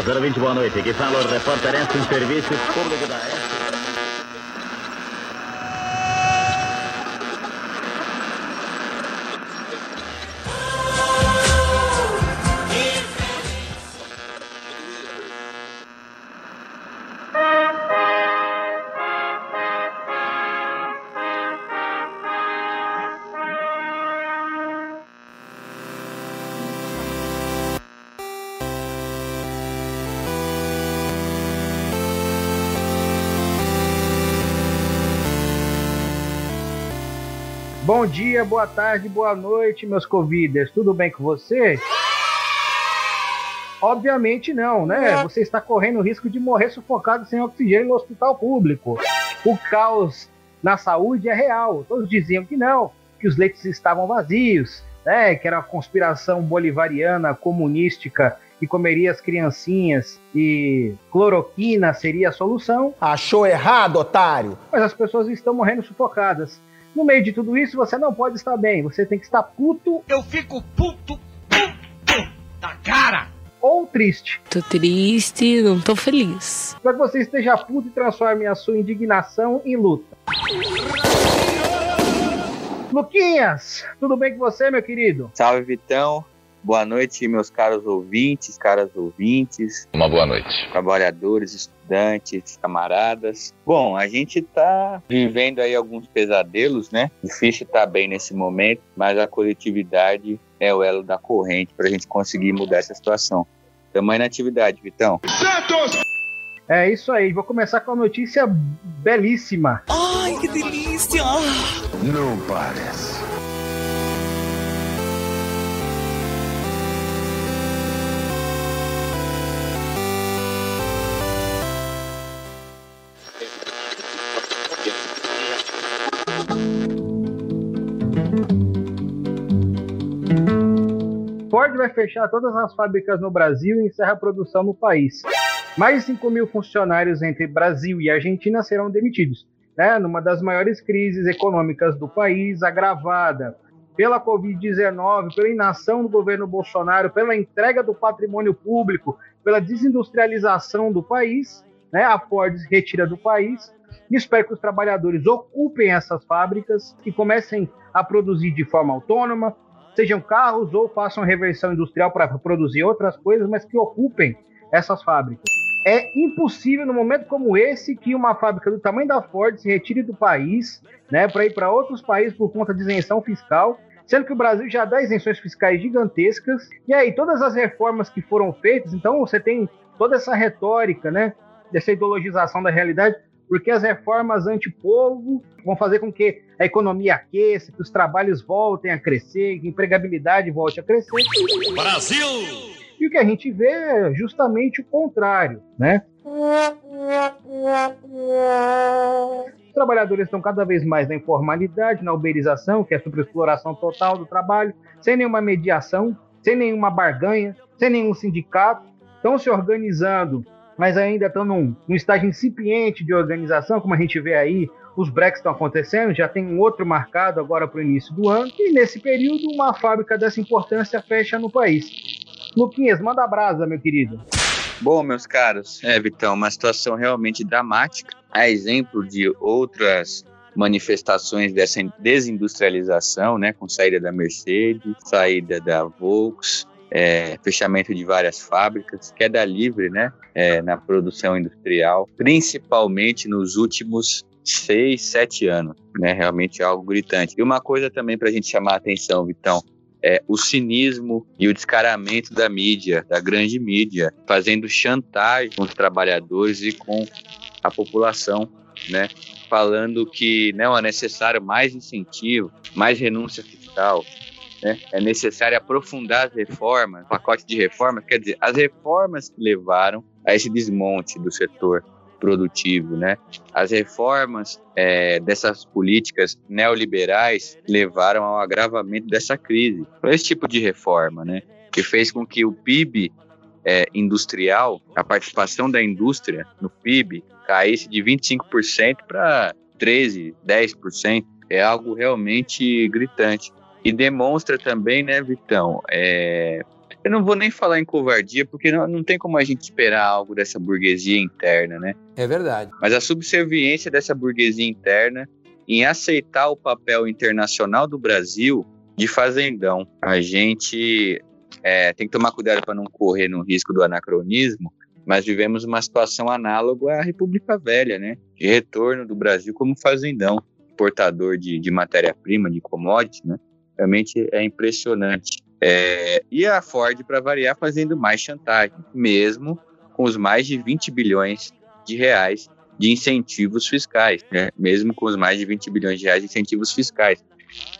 020, boa noite. Aqui fala o repórter em serviço público da. Dia, boa tarde, boa noite, meus convidas. Tudo bem com você? Obviamente não, né? Você está correndo o risco de morrer sufocado sem oxigênio no hospital público. O caos na saúde é real. Todos diziam que não, que os leitos estavam vazios, né? Que era uma conspiração bolivariana, comunística que comeria as criancinhas e cloroquina seria a solução. Achou errado, otário! Mas as pessoas estão morrendo sufocadas. No meio de tudo isso, você não pode estar bem. Você tem que estar puto. Eu fico puto, puto da cara. Ou triste. Tô triste, não tô feliz. Para que você esteja puto e transforme a sua indignação em luta. Luquinhas, tudo bem com você, meu querido? Salve, Vitão. Boa noite, meus caros ouvintes, caras ouvintes. Uma boa noite. Trabalhadores, estudantes, camaradas. Bom, a gente tá vivendo aí alguns pesadelos, né? Difícil estar tá bem nesse momento, mas a coletividade é o elo da corrente para a gente conseguir mudar essa situação. Tamo aí na atividade, Vitão. Santos! É isso aí, vou começar com uma notícia belíssima. Ai, que delícia! Não parece. Ford vai fechar todas as fábricas no Brasil e encerra a produção no país. Mais de 5 mil funcionários entre Brasil e Argentina serão demitidos, né, numa das maiores crises econômicas do país, agravada pela Covid-19, pela inação do governo Bolsonaro, pela entrega do patrimônio público, pela desindustrialização do país. Né, a Ford se retira do país. Espero que os trabalhadores ocupem essas fábricas e comecem a produzir de forma autônoma, sejam carros ou façam reversão industrial para produzir outras coisas, mas que ocupem essas fábricas. É impossível no momento como esse que uma fábrica do tamanho da Ford se retire do país, né, para ir para outros países por conta de isenção fiscal, sendo que o Brasil já dá isenções fiscais gigantescas. E aí todas as reformas que foram feitas, então você tem toda essa retórica, né, dessa ideologização da realidade porque as reformas anti-povo vão fazer com que a economia aqueça, que os trabalhos voltem a crescer, que a empregabilidade volte a crescer. Brasil! E o que a gente vê é justamente o contrário, né? Os trabalhadores estão cada vez mais na informalidade, na uberização, que é a superexploração total do trabalho, sem nenhuma mediação, sem nenhuma barganha, sem nenhum sindicato, estão se organizando mas ainda estão num, num estágio incipiente de organização, como a gente vê aí, os breaks estão acontecendo, já tem um outro marcado agora para o início do ano, e nesse período uma fábrica dessa importância fecha no país. Luquinhas, manda brasa, meu querido. Bom, meus caros, é, Vitão, uma situação realmente dramática. A exemplo de outras manifestações dessa desindustrialização, né, com saída da Mercedes, saída da Volkswagen, é, fechamento de várias fábricas, queda livre né, é, na produção industrial, principalmente nos últimos seis, sete anos. Né, realmente é algo gritante. E uma coisa também para a gente chamar a atenção, Vitão, é o cinismo e o descaramento da mídia, da grande mídia, fazendo chantagem com os trabalhadores e com a população, né? Falando que não é necessário mais incentivo, mais renúncia fiscal, né? É necessário aprofundar as reformas, pacote de reformas, quer dizer, as reformas que levaram a esse desmonte do setor produtivo, né? As reformas é, dessas políticas neoliberais levaram ao agravamento dessa crise. Esse tipo de reforma, né? Que fez com que o PIB é, industrial, a participação da indústria no PIB caísse de 25% para 13, 10%. É algo realmente gritante. E demonstra também, né, Vitão, é, eu não vou nem falar em covardia, porque não, não tem como a gente esperar algo dessa burguesia interna, né? É verdade. Mas a subserviência dessa burguesia interna em aceitar o papel internacional do Brasil de fazendão. A gente é, tem que tomar cuidado para não correr no risco do anacronismo, mas vivemos uma situação análoga à República Velha, né? De retorno do Brasil como fazendão, portador de, de matéria-prima, de commodity, né? Realmente é impressionante. É, e a Ford, para variar, fazendo mais chantagem, mesmo com os mais de 20 bilhões de reais de incentivos fiscais, né? mesmo com os mais de 20 bilhões de reais de incentivos fiscais.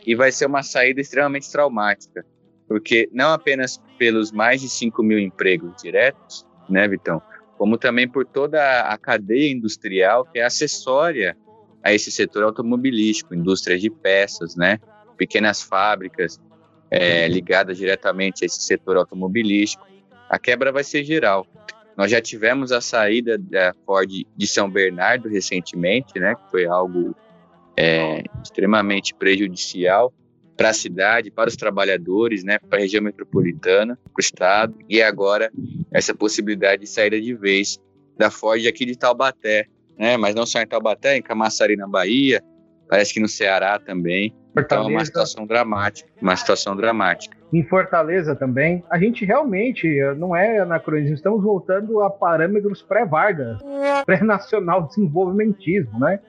E vai ser uma saída extremamente traumática, porque não apenas pelos mais de 5 mil empregos diretos, né, Vitão, como também por toda a cadeia industrial que é acessória a esse setor automobilístico, indústrias de peças, né, pequenas fábricas, é, ligada diretamente a esse setor automobilístico, a quebra vai ser geral. Nós já tivemos a saída da Ford de São Bernardo recentemente, né, que foi algo é, extremamente prejudicial para a cidade, para os trabalhadores, né, para a região metropolitana, para o estado, e agora essa possibilidade de saída de vez da Ford aqui de Taubaté, né, mas não só em Taubaté, em Camaçari na Bahia, parece que no Ceará também. Fortaleza. Então é uma situação dramática, uma situação dramática. Em Fortaleza também, a gente realmente não é anacronismo, estamos voltando a parâmetros pré-Vargas, pré-nacional desenvolvimentismo, né?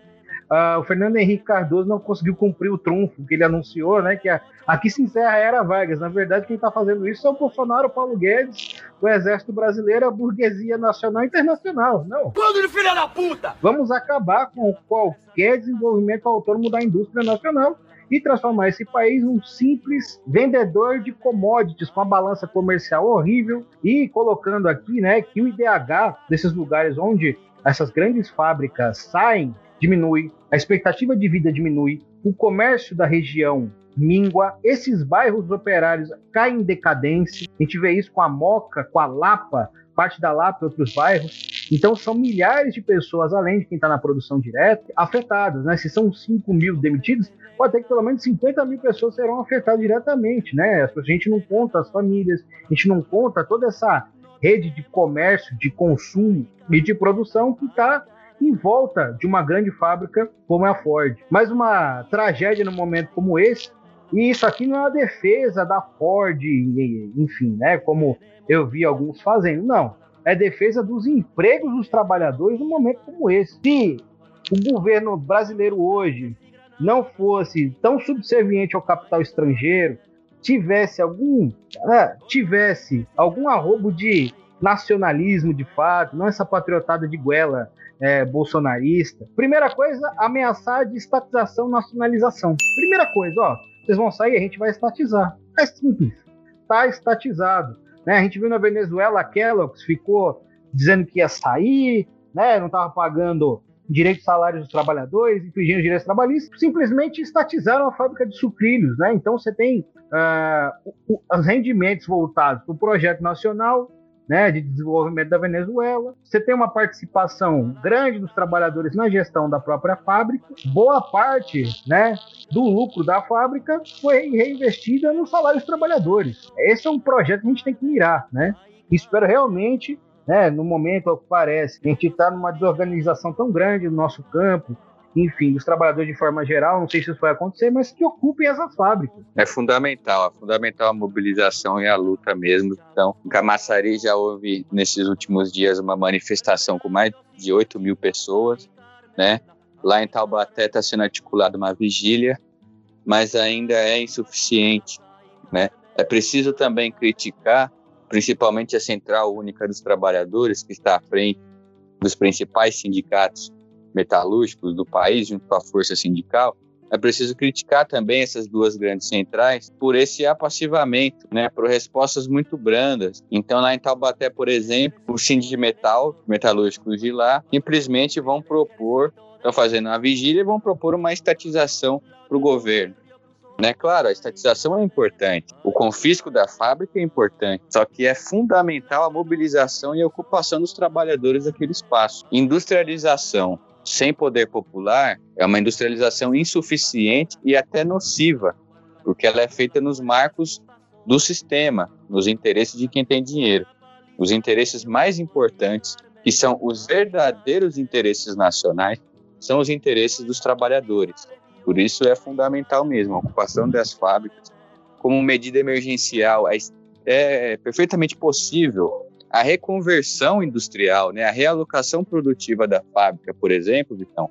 Uh, o Fernando Henrique Cardoso não conseguiu cumprir o trunfo que ele anunciou, né? Que a, aqui se encerra a era Vargas. Na verdade, quem está fazendo isso é o Bolsonaro, o Paulo Guedes, o Exército Brasileiro, a burguesia nacional e internacional. Não. Quando de filha da puta! Vamos acabar com qualquer desenvolvimento autônomo da indústria nacional e transformar esse país num simples vendedor de commodities com uma balança comercial horrível e colocando aqui, né, que o IDH desses lugares onde essas grandes fábricas saem diminui, a expectativa de vida diminui, o comércio da região mingua, esses bairros operários caem em decadência. A gente vê isso com a Moca, com a Lapa, parte da Lapa e outros bairros. Então são milhares de pessoas, além de quem está na produção direta, afetadas. Né? Se são 5 mil demitidos, pode ter que pelo menos 50 mil pessoas serão afetadas diretamente. Né? A gente não conta as famílias, a gente não conta toda essa rede de comércio, de consumo e de produção que está em volta de uma grande fábrica como é a Ford. Mas uma tragédia num momento como esse, e isso aqui não é uma defesa da Ford, enfim, né, como eu vi alguns fazendo, não. É defesa dos empregos dos trabalhadores num momento como esse. Se o governo brasileiro hoje não fosse tão subserviente ao capital estrangeiro, tivesse algum, né, tivesse algum arrobo de nacionalismo de fato, não essa patriotada de goela é, bolsonarista. Primeira coisa, ameaçar de estatização, nacionalização. Primeira coisa, ó, vocês vão sair, a gente vai estatizar. É simples, tá estatizado. Né? A gente viu na Venezuela a Kellogg's ficou dizendo que ia sair, né? não estava pagando direitos salários dos trabalhadores, infringindo direitos trabalhistas, simplesmente estatizaram a fábrica de sucrilhos. Né? Então você tem uh, os rendimentos voltados para o projeto nacional, né, de desenvolvimento da Venezuela. Você tem uma participação grande dos trabalhadores na gestão da própria fábrica. Boa parte né, do lucro da fábrica foi reinvestida no salário dos trabalhadores. Esse é um projeto que a gente tem que mirar. Né? Espero realmente, né, no momento ao que parece, a gente está numa desorganização tão grande no nosso campo, enfim, dos trabalhadores de forma geral, não sei se isso vai acontecer, mas que ocupem essas fábricas. É fundamental, é fundamental a mobilização e a luta mesmo. Então, em Camaçari já houve, nesses últimos dias, uma manifestação com mais de 8 mil pessoas, né? Lá em Taubaté está sendo articulada uma vigília, mas ainda é insuficiente, né? É preciso também criticar, principalmente a Central Única dos Trabalhadores, que está à frente dos principais sindicatos metalúrgicos do país, junto com a força sindical, é preciso criticar também essas duas grandes centrais por esse apassivamento, né, por respostas muito brandas. Então, lá em Taubaté, por exemplo, o sindimetal, metalúrgicos de lá, simplesmente vão propor, estão fazendo uma vigília e vão propor uma estatização para o governo. Né? Claro, a estatização é importante, o confisco da fábrica é importante, só que é fundamental a mobilização e a ocupação dos trabalhadores daquele espaço. Industrialização sem poder popular é uma industrialização insuficiente e até nociva, porque ela é feita nos marcos do sistema, nos interesses de quem tem dinheiro. Os interesses mais importantes, que são os verdadeiros interesses nacionais, são os interesses dos trabalhadores. Por isso é fundamental mesmo a ocupação das fábricas como medida emergencial. É, é perfeitamente possível a reconversão industrial, né, a realocação produtiva da fábrica, por exemplo, Vitão,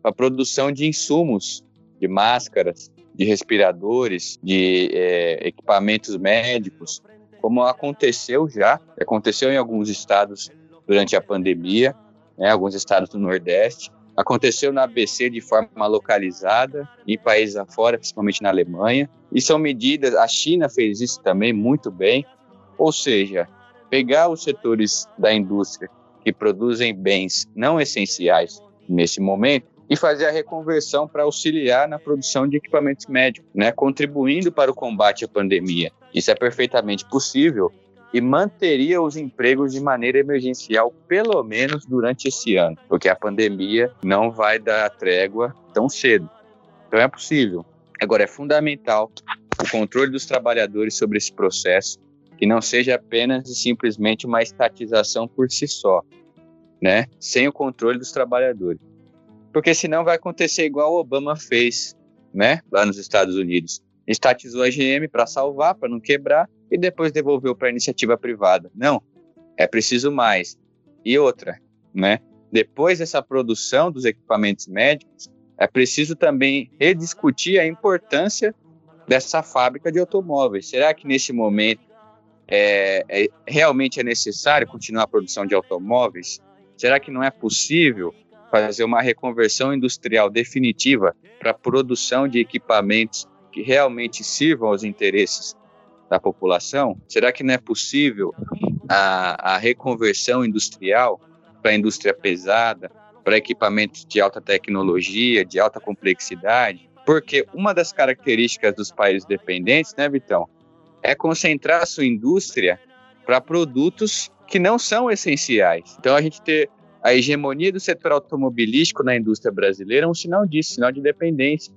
para a produção de insumos, de máscaras, de respiradores, de é, equipamentos médicos, como aconteceu já, aconteceu em alguns estados durante a pandemia, né, alguns estados do Nordeste, aconteceu na ABC de forma localizada, em países afora, principalmente na Alemanha, e são medidas, a China fez isso também muito bem, ou seja, pegar os setores da indústria que produzem bens não essenciais nesse momento e fazer a reconversão para auxiliar na produção de equipamentos médicos, né, contribuindo para o combate à pandemia. Isso é perfeitamente possível e manteria os empregos de maneira emergencial, pelo menos durante esse ano, porque a pandemia não vai dar trégua tão cedo. Então é possível. Agora, é fundamental o controle dos trabalhadores sobre esse processo, que não seja apenas e simplesmente uma estatização por si só, né? Sem o controle dos trabalhadores. Porque senão vai acontecer igual o Obama fez, né? Lá nos Estados Unidos. Estatizou a GM para salvar, para não quebrar, e depois devolveu para a iniciativa privada. Não, é preciso mais. E outra, né? Depois dessa produção dos equipamentos médicos, é preciso também rediscutir a importância dessa fábrica de automóveis. Será que nesse momento é, é, realmente é necessário continuar a produção de automóveis? Será que não é possível fazer uma reconversão industrial definitiva para a produção de equipamentos que realmente sirvam aos interesses da população? Será que não é possível a, a reconversão industrial para a indústria pesada, para equipamentos de alta tecnologia, de alta complexidade? Porque uma das características dos países dependentes, né, Vitão, é concentrar a sua indústria para produtos que não são essenciais. Então, a gente ter a hegemonia do setor automobilístico na indústria brasileira é um sinal disso, sinal de dependência,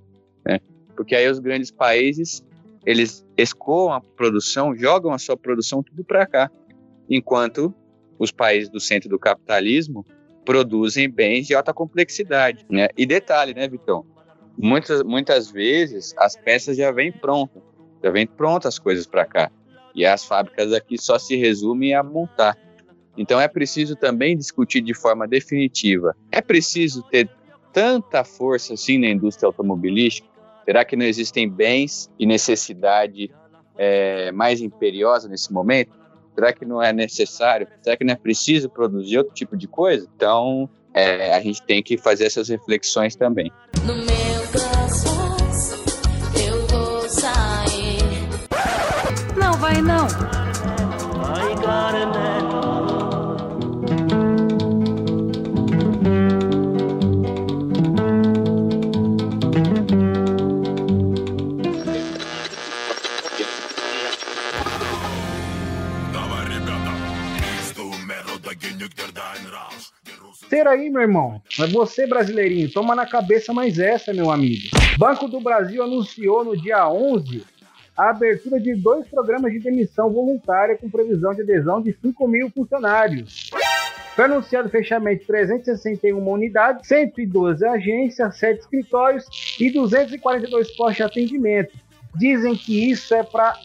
né? Porque aí os grandes países, eles escoam a produção, jogam a sua produção tudo para cá, enquanto os países do centro do capitalismo produzem bens de alta complexidade, né? E detalhe, né, Vitão? Muitas, muitas vezes as peças já vêm prontas já vem prontas as coisas para cá. E as fábricas aqui só se resumem a montar. Então é preciso também discutir de forma definitiva. É preciso ter tanta força assim na indústria automobilística? Será que não existem bens e necessidade é, mais imperiosa nesse momento? Será que não é necessário? Será que não é preciso produzir outro tipo de coisa? Então é, a gente tem que fazer essas reflexões também. No Ter aí, meu irmão. Mas você, brasileirinho, toma na cabeça mais essa, meu amigo. Banco do Brasil anunciou no dia 11 a abertura de dois programas de demissão voluntária com previsão de adesão de 5 mil funcionários. Foi anunciado o fechamento de 361 unidades, 112 agências, 7 escritórios e 242 postos de atendimento. Dizem que isso é para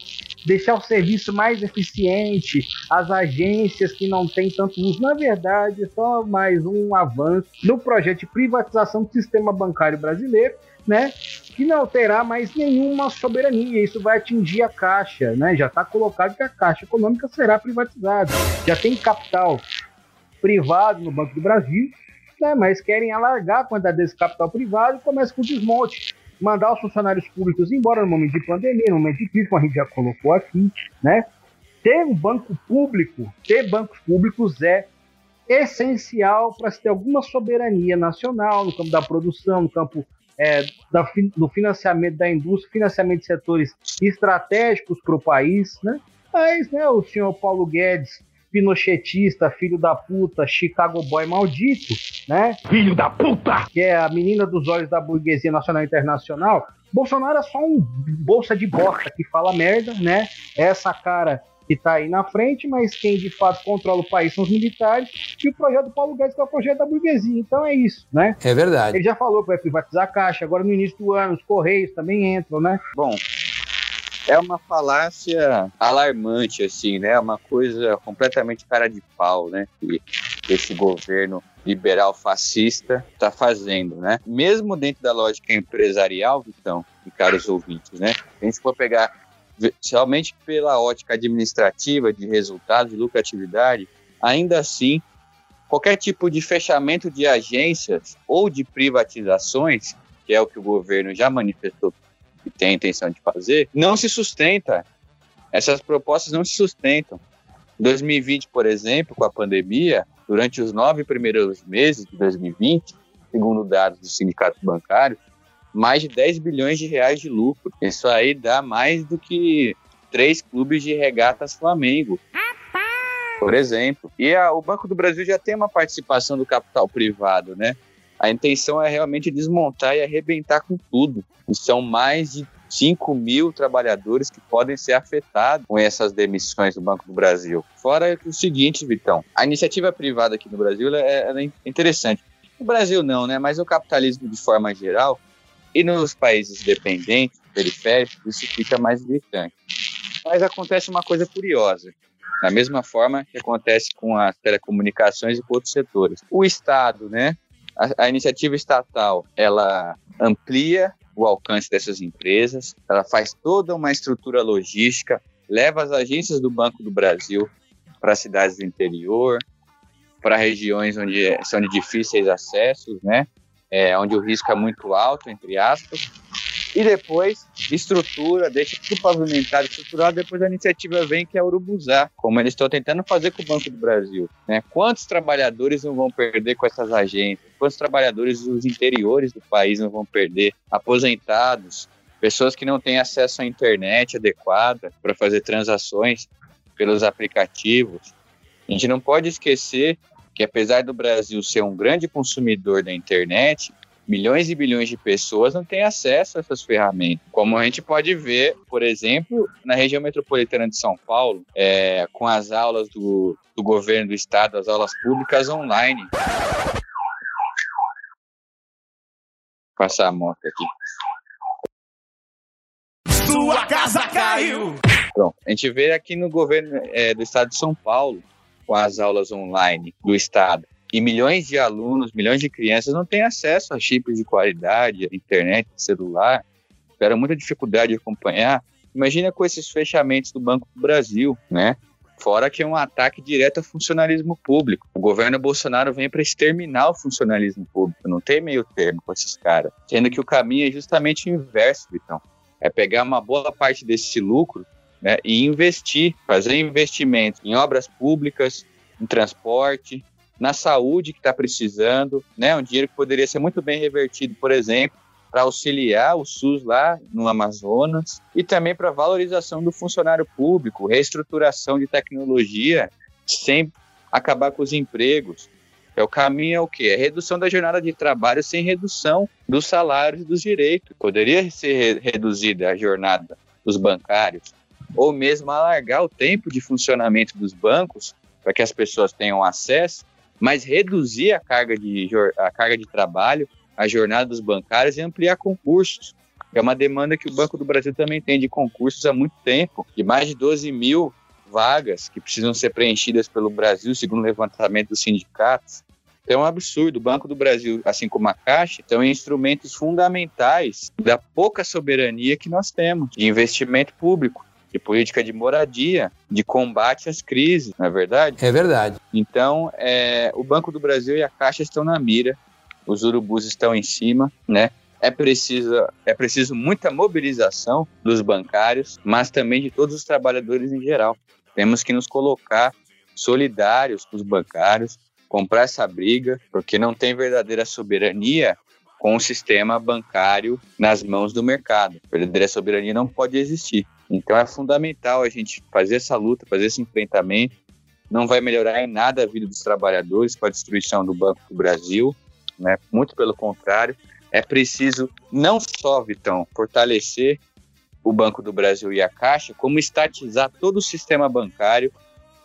deixar o serviço mais eficiente, as agências que não têm tanto uso. Na verdade, é só mais um avanço no projeto de privatização do sistema bancário brasileiro né, que não terá mais nenhuma soberania. Isso vai atingir a Caixa, né? Já está colocado que a Caixa Econômica será privatizada. Já tem capital privado no Banco do Brasil, né, mas querem alargar a quantidade desse capital privado e começa com o desmonte. Mandar os funcionários públicos embora no momento de pandemia, no momento de crise, como a gente já colocou aqui, né? Ter um banco público, ter bancos públicos é essencial para se ter alguma soberania nacional no campo da produção, no campo é, da, do financiamento da indústria, financiamento de setores estratégicos para o país, né? Mas né, o senhor Paulo Guedes pinochetista, filho da puta, Chicago Boy maldito, né? Filho da puta! Que é a menina dos olhos da burguesia nacional e internacional. Bolsonaro é só um bolsa de bosta que fala merda, né? É essa cara que está aí na frente, mas quem de fato controla o país são os militares e o projeto do Paulo Guedes, que é o projeto da burguesia. Então é isso, né? É verdade. Ele já falou que vai privatizar a Caixa, agora no início do ano os Correios também entram, né? Bom, é uma falácia alarmante, assim, né? Uma coisa completamente cara de pau, né? Que esse governo liberal fascista está fazendo, né? Mesmo dentro da lógica empresarial, Vitão e caros ouvintes, né? A gente for pegar somente pela ótica administrativa de resultados, de lucratividade, ainda assim, qualquer tipo de fechamento de agências ou de privatizações, que é o que o governo já manifestou que tem a intenção de fazer, não se sustenta. Essas propostas não se sustentam. Em 2020, por exemplo, com a pandemia, durante os nove primeiros meses de 2020, segundo dados do sindicato bancário, mais de 10 bilhões de reais de lucro. Isso aí dá mais do que três clubes de regatas Flamengo. Por exemplo. E a, o Banco do Brasil já tem uma participação do capital privado, né? A intenção é realmente desmontar e arrebentar com tudo. E são mais de 5 mil trabalhadores que podem ser afetados com essas demissões do Banco do Brasil. Fora o seguinte, Vitão, a iniciativa privada aqui no Brasil é, é interessante. No Brasil não, né? Mas o capitalismo de forma geral e nos países dependentes, periféricos, isso fica mais gritante. Mas acontece uma coisa curiosa. Da mesma forma que acontece com as telecomunicações e com outros setores. O Estado, né? A, a iniciativa estatal, ela amplia o alcance dessas empresas, ela faz toda uma estrutura logística, leva as agências do Banco do Brasil para cidades do interior, para regiões onde são de difíceis acessos, né? É, onde o risco é muito alto, entre aspas, e depois estrutura, deixa tudo pavimentado, estruturado, depois a iniciativa vem que é Urubuzar, como eles estão tentando fazer com o Banco do Brasil. Né? Quantos trabalhadores não vão perder com essas agências? Quantos trabalhadores dos interiores do país não vão perder? Aposentados, pessoas que não têm acesso à internet adequada para fazer transações pelos aplicativos. A gente não pode esquecer que apesar do Brasil ser um grande consumidor da internet, milhões e bilhões de pessoas não têm acesso a essas ferramentas. Como a gente pode ver, por exemplo, na região metropolitana de São Paulo, é, com as aulas do, do governo do estado, as aulas públicas online. Vou passar a moto aqui. Sua casa caiu! Pronto, a gente vê aqui no governo é, do estado de São Paulo, com as aulas online do Estado. E milhões de alunos, milhões de crianças não têm acesso a chips de qualidade, internet, celular, tiveram muita dificuldade de acompanhar. Imagina com esses fechamentos do Banco do Brasil, né? Fora que é um ataque direto ao funcionalismo público. O governo Bolsonaro vem para exterminar o funcionalismo público, não tem meio termo com esses caras. Sendo que o caminho é justamente o inverso, Vitão. É pegar uma boa parte desse lucro né, e investir, fazer investimentos em obras públicas, em transporte, na saúde que está precisando, né, um dinheiro que poderia ser muito bem revertido, por exemplo, para auxiliar o SUS lá no Amazonas e também para valorização do funcionário público, reestruturação de tecnologia, sem acabar com os empregos. É, o caminho é o quê? É redução da jornada de trabalho sem redução dos salários e dos direitos. Poderia ser reduzida a jornada dos bancários, ou mesmo alargar o tempo de funcionamento dos bancos para que as pessoas tenham acesso, mas reduzir a carga de, a carga de trabalho, a jornada dos bancários e ampliar concursos. É uma demanda que o Banco do Brasil também tem de concursos há muito tempo, de mais de 12 mil vagas que precisam ser preenchidas pelo Brasil, segundo o levantamento dos sindicatos. Então, é um absurdo. O Banco do Brasil, assim como a Caixa, são instrumentos fundamentais da pouca soberania que nós temos de investimento público de política de moradia, de combate às crises, não é verdade? É verdade. Então, é, o Banco do Brasil e a Caixa estão na mira, os urubus estão em cima, né? É preciso, é preciso muita mobilização dos bancários, mas também de todos os trabalhadores em geral. Temos que nos colocar solidários com os bancários, comprar essa briga, porque não tem verdadeira soberania com o sistema bancário nas mãos do mercado. Verdadeira soberania não pode existir. Então é fundamental a gente fazer essa luta, fazer esse enfrentamento não vai melhorar em nada a vida dos trabalhadores com a destruição do Banco do Brasil, né? Muito pelo contrário, é preciso não só, Vitão, fortalecer o Banco do Brasil e a Caixa, como estatizar todo o sistema bancário,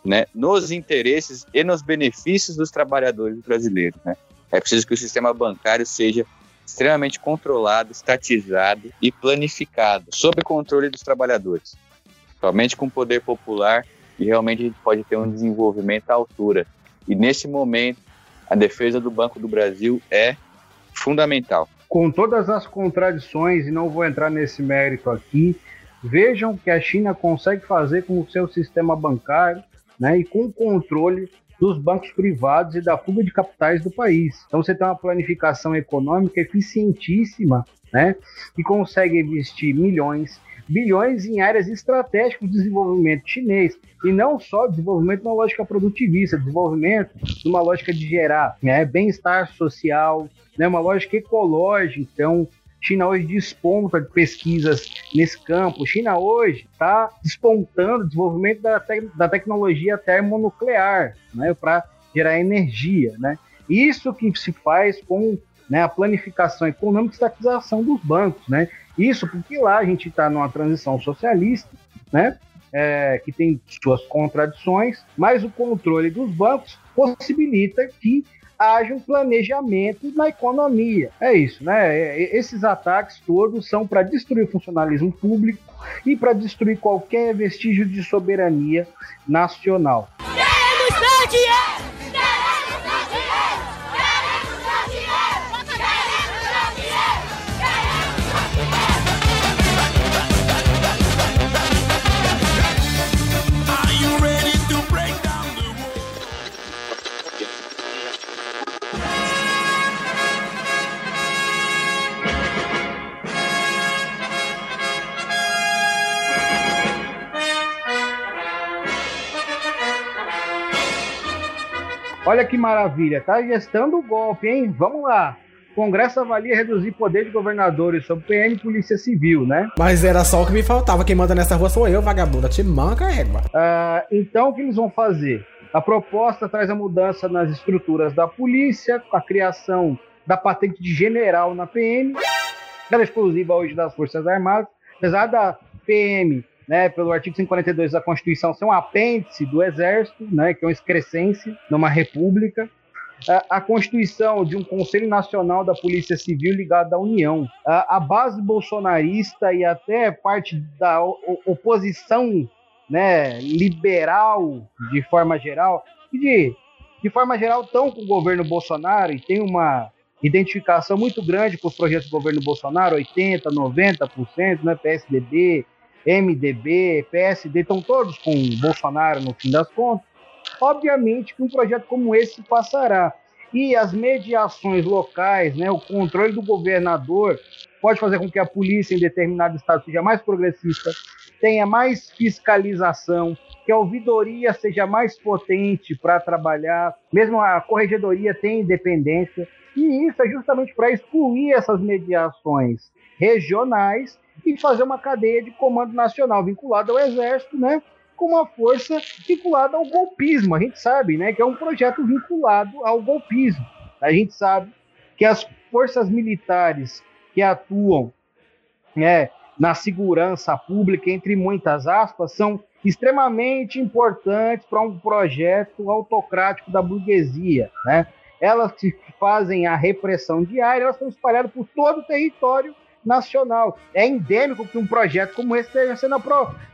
né, nos interesses e nos benefícios dos trabalhadores brasileiros, né? É preciso que o sistema bancário seja extremamente controlado, estatizado e planificado, sob controle dos trabalhadores. Somente com poder popular e realmente a gente pode ter um desenvolvimento à altura. E nesse momento, a defesa do Banco do Brasil é fundamental. Com todas as contradições, e não vou entrar nesse mérito aqui, vejam que a China consegue fazer com o seu sistema bancário né, e com o controle dos bancos privados e da fuga de capitais do país. Então você tem uma planificação econômica eficientíssima, né, que consegue investir milhões, bilhões em áreas estratégicas do desenvolvimento chinês e não só desenvolvimento numa lógica produtivista, desenvolvimento numa lógica de gerar né, bem-estar social, né, uma lógica ecológica. Então, China hoje desponta de pesquisas nesse campo. China hoje está despontando o desenvolvimento da, te da tecnologia termonuclear né, para gerar energia. Né? Isso que se faz com né, a planificação econômica e estatização dos bancos. Né? Isso porque lá a gente está numa transição socialista, né, é, que tem suas contradições, mas o controle dos bancos possibilita que haja um planejamento na economia. É isso, né? É, esses ataques todos são para destruir o funcionalismo público e para destruir qualquer vestígio de soberania nacional. Queremos Olha que maravilha, tá gestando o golpe, hein? Vamos lá. O Congresso avalia reduzir poder de governadores sobre PM e Polícia Civil, né? Mas era só o que me faltava. Quem manda nessa rua sou eu, vagabunda. Te manca, égua. Uh, então, o que eles vão fazer? A proposta traz a mudança nas estruturas da polícia, a criação da patente de general na PM, ela é exclusiva hoje das Forças Armadas, apesar da PM né, pelo artigo 142 da Constituição, ser um apêndice do Exército, né, que é uma excrescência numa república. A, Constituição de um Conselho Nacional da Polícia Civil ligado à União. A, base bolsonarista e até parte da oposição né, liberal, de forma geral, e de, de forma geral estão com o governo Bolsonaro e tem uma identificação muito grande com os projetos do governo Bolsonaro, 80%, 90%, né, PSDB, MDB, PSD, estão todos com Bolsonaro no fim das contas, obviamente que um projeto como esse passará. E as mediações locais, né, o controle do governador, pode fazer com que a polícia em determinado estado seja mais progressista, tenha mais fiscalização, que a ouvidoria seja mais potente para trabalhar, mesmo a corregedoria tem independência, e isso é justamente para excluir essas mediações regionais e fazer uma cadeia de comando nacional vinculada ao Exército, né? Com uma força vinculada ao golpismo. A gente sabe, né? Que é um projeto vinculado ao golpismo. A gente sabe que as forças militares que atuam né, na segurança pública, entre muitas aspas, são extremamente importantes para um projeto autocrático da burguesia, né? Elas que fazem a repressão diária, elas estão espalhadas por todo o território nacional. É endêmico que um projeto como esse esteja sendo,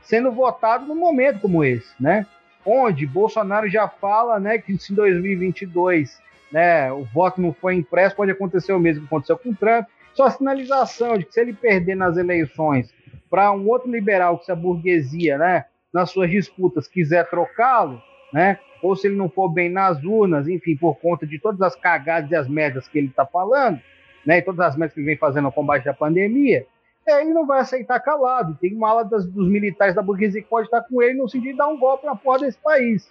sendo votado num momento como esse, né? Onde Bolsonaro já fala, né, que se em 2022, né, o voto não foi impresso, pode acontecer o mesmo que aconteceu com o Trump. Só a sinalização de que se ele perder nas eleições para um outro liberal que se a burguesia, né, nas suas disputas quiser trocá-lo, né, ou se ele não for bem nas urnas, enfim, por conta de todas as cagadas e as merdas que ele está falando, né, e todas as metas que ele vem fazendo no combate da pandemia, é, ele não vai aceitar calado. Tem uma ala das, dos militares da burguesia que pode estar com ele no sentido de dar um golpe na porta desse país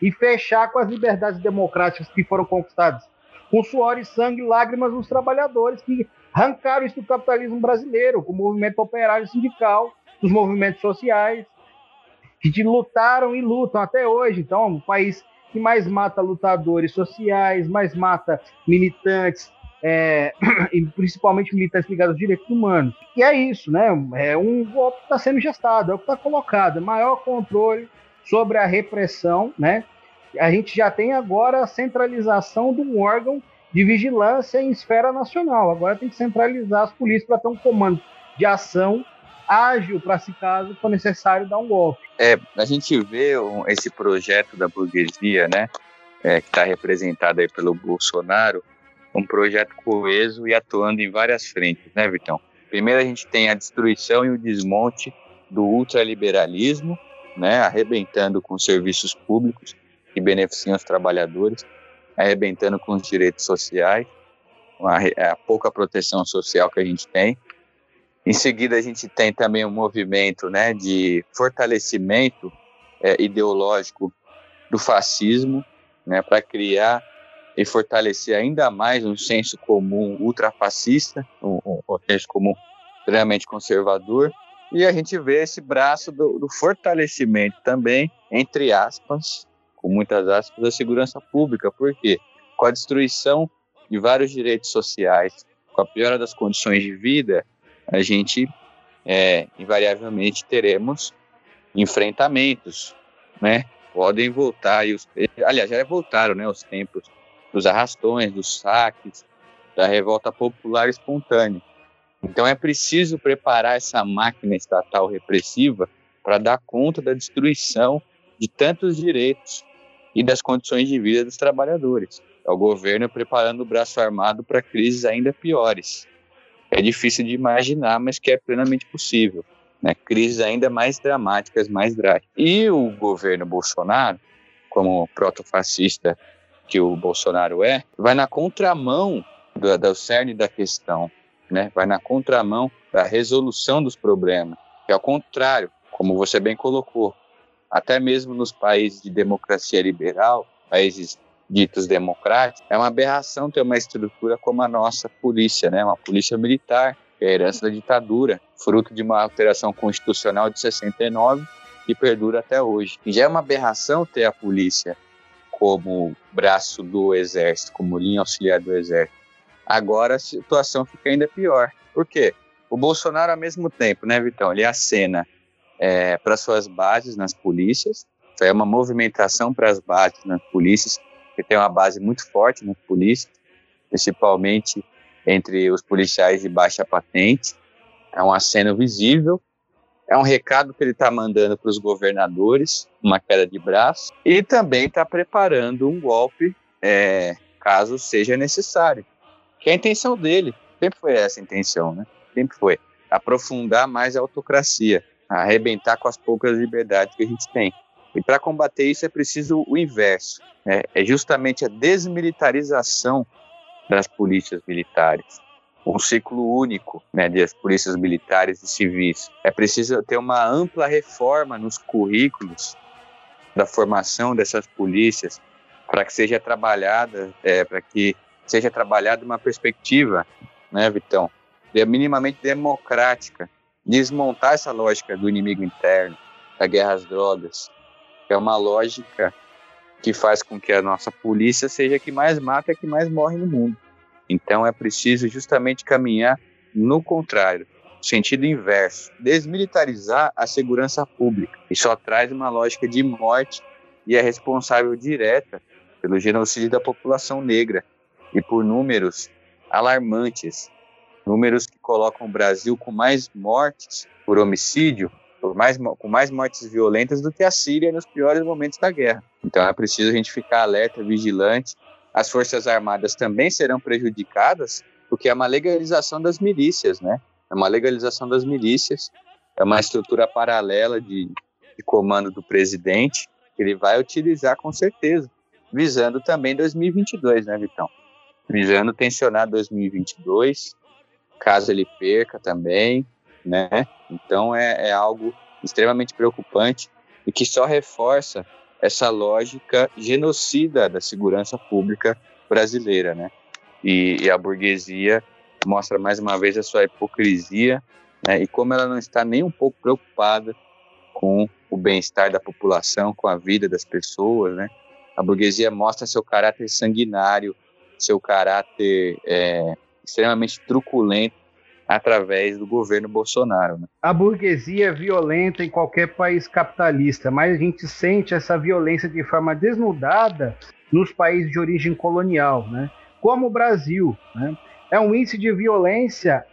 e fechar com as liberdades democráticas que foram conquistadas com suor e sangue e lágrimas dos trabalhadores que arrancaram isso do capitalismo brasileiro, com o movimento operário sindical, dos movimentos sociais, que lutaram e lutam até hoje. Então, é um país que mais mata lutadores sociais, mais mata militantes, é, e principalmente militantes ligados aos direitos humanos. E é isso, né? É um golpe que está sendo gestado, é o que está colocado, é maior controle sobre a repressão, né? A gente já tem agora a centralização de um órgão de vigilância em esfera nacional. Agora tem que centralizar as polícias para ter um comando de ação ágil para se caso for necessário dar um golpe. É, a gente vê esse projeto da burguesia, né, é, que está representado aí pelo Bolsonaro, um projeto coeso e atuando em várias frentes, né, Vitão? Primeiro a gente tem a destruição e o desmonte do ultraliberalismo, né, arrebentando com serviços públicos que beneficiam os trabalhadores, arrebentando com os direitos sociais, a, a pouca proteção social que a gente tem. Em seguida, a gente tem também um movimento né, de fortalecimento é, ideológico do fascismo, né, para criar e fortalecer ainda mais um senso comum ultrafascista, um, um, um senso comum extremamente conservador, e a gente vê esse braço do, do, fortalecimento também, entre aspas, com muitas aspas, da segurança pública. Por quê? Com a destruição de vários direitos sociais, com a piora das condições de vida, a gente é, invariavelmente teremos enfrentamentos, né? Podem voltar, e os, aliás, já voltaram, né? Os tempos dos arrastões, dos saques, da revolta popular espontânea. Então é preciso preparar essa máquina estatal repressiva para dar conta da destruição de tantos direitos e das condições de vida dos trabalhadores. É o governo preparando o braço armado para crises ainda piores. É difícil de imaginar, mas que é plenamente possível. Né? Crises ainda mais dramáticas, mais drásticas. E o governo Bolsonaro, como protofascista que o Bolsonaro é, vai na contramão do, do cerne da questão, né? vai na contramão da resolução dos problemas, que é o contrário, como você bem colocou, até mesmo nos países de democracia liberal, países ditos democráticos, é uma aberração ter uma estrutura como a nossa polícia, né? uma polícia militar, que é a herança da ditadura, fruto de uma alteração constitucional de 69 que perdura até hoje. Já é uma aberração ter a polícia como braço do exército, como linha auxiliar do exército. Agora a situação fica ainda pior. Por quê? O Bolsonaro, ao mesmo tempo, né, Vitão, ele acena é, para suas bases nas polícias, é uma movimentação para as bases nas polícias, que tem uma base muito forte nas polícias, principalmente entre os policiais de baixa patente. É um aceno visível é um recado que ele está mandando para os governadores, uma queda de braço, e também está preparando um golpe, é, caso seja necessário. Que é a intenção dele, sempre foi essa a intenção, né? Sempre foi aprofundar mais a autocracia, arrebentar com as poucas liberdades que a gente tem. E para combater isso é preciso o inverso, né? é justamente a desmilitarização das polícias militares um ciclo único né, das polícias militares e civis. É preciso ter uma ampla reforma nos currículos da formação dessas polícias para que seja trabalhada, é, para que seja trabalhada uma perspectiva, né, Vitão, minimamente democrática, desmontar essa lógica do inimigo interno, da guerra às drogas, que é uma lógica que faz com que a nossa polícia seja a que mais mata e a que mais morre no mundo. Então é preciso justamente caminhar no contrário, sentido inverso, desmilitarizar a segurança pública. E só traz uma lógica de morte e é responsável direta pelo genocídio da população negra e por números alarmantes, números que colocam o Brasil com mais mortes por homicídio, por mais, com mais mortes violentas do que a Síria nos piores momentos da guerra. Então é preciso a gente ficar alerta, vigilante as Forças Armadas também serão prejudicadas, porque é uma legalização das milícias, né? É uma legalização das milícias, é uma estrutura paralela de, de comando do presidente, que ele vai utilizar com certeza, visando também 2022, né, Vitão? Visando tensionar 2022, caso ele perca também, né? Então é, é algo extremamente preocupante e que só reforça essa lógica genocida da segurança pública brasileira, né? E, e a burguesia mostra mais uma vez a sua hipocrisia né? e como ela não está nem um pouco preocupada com o bem-estar da população, com a vida das pessoas, né? A burguesia mostra seu caráter sanguinário, seu caráter é, extremamente truculento através do governo Bolsonaro. Né? A burguesia é violenta em qualquer país capitalista, mas a gente sente essa violência de forma desnudada nos países de origem colonial, né? como o Brasil. Né? É um índice de violência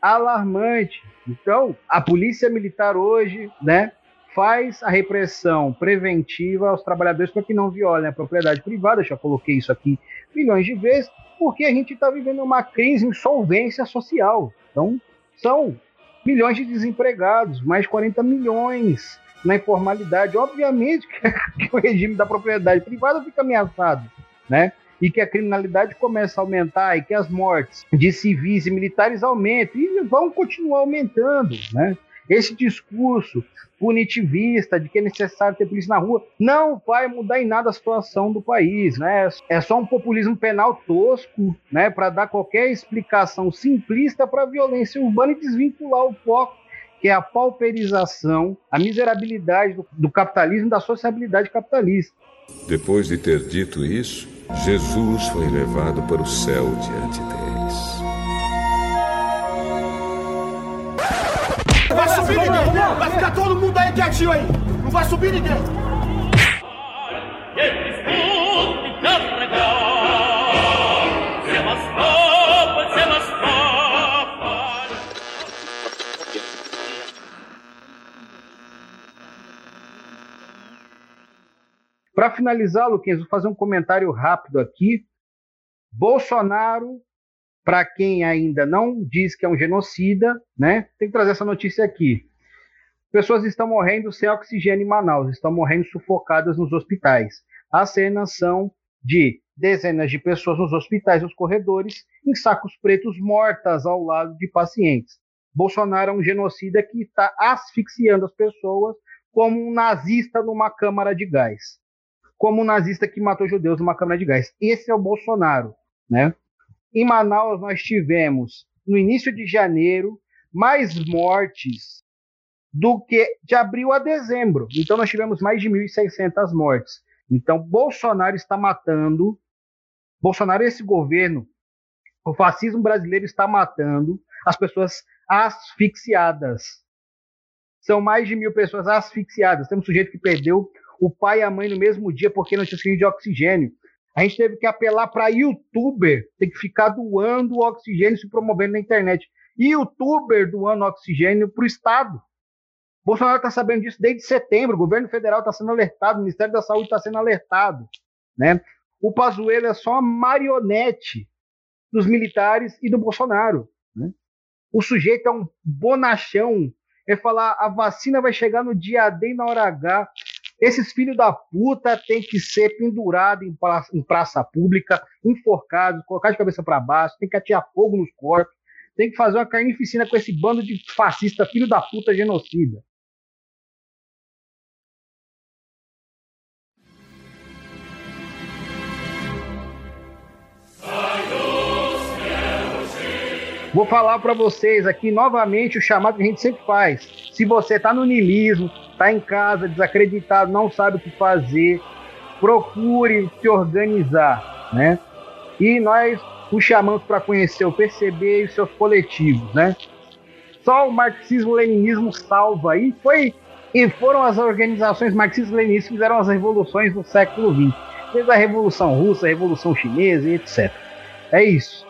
alarmante. Então, a polícia militar hoje né, faz a repressão preventiva aos trabalhadores para que não violem a propriedade privada. Já coloquei isso aqui milhões de vezes, porque a gente está vivendo uma crise em solvência social. Então, são milhões de desempregados, mais 40 milhões na informalidade. Obviamente que o regime da propriedade privada fica ameaçado, né? E que a criminalidade começa a aumentar e que as mortes de civis e militares aumentam e vão continuar aumentando, né? Esse discurso punitivista de que é necessário ter polícia na rua não vai mudar em nada a situação do país, né? É só um populismo penal tosco, né, para dar qualquer explicação simplista para a violência urbana e desvincular o foco que é a pauperização, a miserabilidade do, do capitalismo, da sociabilidade capitalista. Depois de ter dito isso, Jesus foi levado para o céu diante deles. Subir ninguém! Vai ficar todo mundo aí quietinho aí! Não vai subir ninguém! Para finalizar, Luquinhas, vou fazer um comentário rápido aqui. Bolsonaro para quem ainda não diz que é um genocida, né? Tem que trazer essa notícia aqui. Pessoas estão morrendo sem oxigênio em Manaus, estão morrendo sufocadas nos hospitais. As cenas são de dezenas de pessoas nos hospitais, nos corredores, em sacos pretos mortas ao lado de pacientes. Bolsonaro é um genocida que está asfixiando as pessoas como um nazista numa câmara de gás. Como um nazista que matou judeus numa câmara de gás. Esse é o Bolsonaro, né? Em Manaus, nós tivemos, no início de janeiro, mais mortes do que de abril a dezembro. Então, nós tivemos mais de 1.600 mortes. Então, Bolsonaro está matando. Bolsonaro, esse governo, o fascismo brasileiro está matando as pessoas asfixiadas. São mais de mil pessoas asfixiadas. Temos um sujeito que perdeu o pai e a mãe no mesmo dia porque não tinha de oxigênio. A gente teve que apelar para youtuber, tem que ficar doando oxigênio se promovendo na internet. Youtuber doando oxigênio para o Estado. Bolsonaro está sabendo disso desde setembro, o governo federal está sendo alertado, o Ministério da Saúde está sendo alertado. Né? O Pazuello é só uma marionete dos militares e do Bolsonaro. Né? O sujeito é um bonachão. É falar a vacina vai chegar no dia D e na hora H. Esses filhos da puta têm que ser pendurados em praça, em praça pública, enforcados, colocar de cabeça para baixo, tem que atirar fogo nos corpos, tem que fazer uma carnificina com esse bando de fascista, filho da puta genocida. Vou falar para vocês aqui novamente o chamado que a gente sempre faz. Se você está no niilismo, está em casa, desacreditado, não sabe o que fazer, procure se organizar, né? E nós o chamamos para conhecer o PCB e os seus coletivos, né? Só o marxismo-leninismo salva e foi e foram as organizações marxistas-leninistas que fizeram as revoluções do século XX, desde a Revolução Russa, a Revolução Chinesa e etc. É isso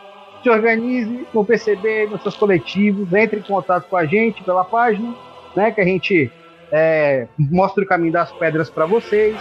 se organize no PCB, nos seus coletivos, entre em contato com a gente pela página, né, que a gente é, mostra o caminho das pedras para vocês.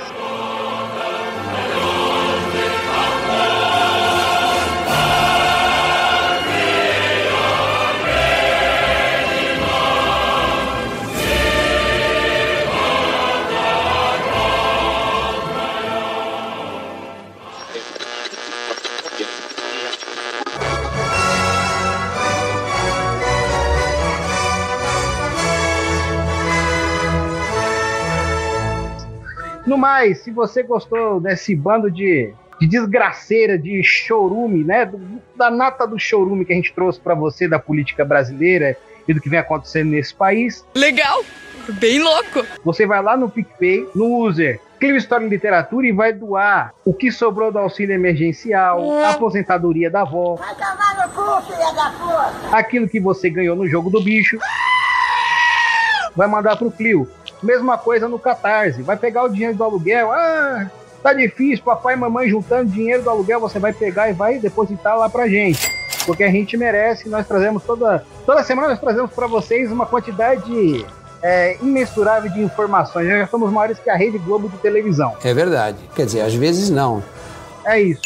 No mais, se você gostou desse bando de, de desgraceira, de chorume, né? Do, da nata do chorume que a gente trouxe para você da política brasileira e do que vem acontecendo nesse país. Legal! Bem louco. Você vai lá no PicPay, no user Clio História em Literatura e vai doar o que sobrou do auxílio emergencial, a aposentadoria da avó. Vai tomar no cu, filha da puta! Aquilo que você ganhou no jogo do bicho. Vai mandar pro Clio. Mesma coisa no Catarse. Vai pegar o dinheiro do aluguel. Ah, tá difícil, papai e mamãe juntando dinheiro do aluguel, você vai pegar e vai depositar lá pra gente. Porque a gente merece, nós trazemos toda, toda semana nós trazemos para vocês uma quantidade é, imensurável de informações. Nós já somos maiores que a Rede Globo de televisão. É verdade. Quer dizer, às vezes não. É isso.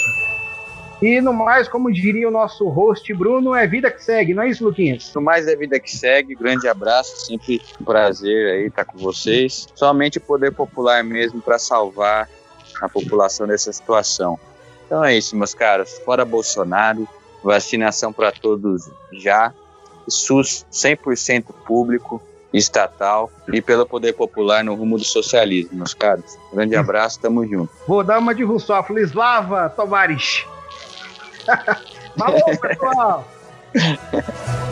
E no mais, como diria o nosso host Bruno, é vida que segue, não é isso, Luquinhas? No mais é vida que segue, grande abraço, sempre um prazer aí estar com vocês. Somente o poder popular mesmo para salvar a população dessa situação. Então é isso, meus caros. Fora Bolsonaro, vacinação para todos já, SUS 100% público, estatal e pelo poder popular no rumo do socialismo, meus caros. Grande abraço, tamo junto. Vou dar uma de Rousseff, Slava Tovares. Falou, pessoal!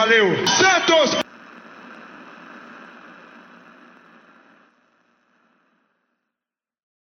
valeu.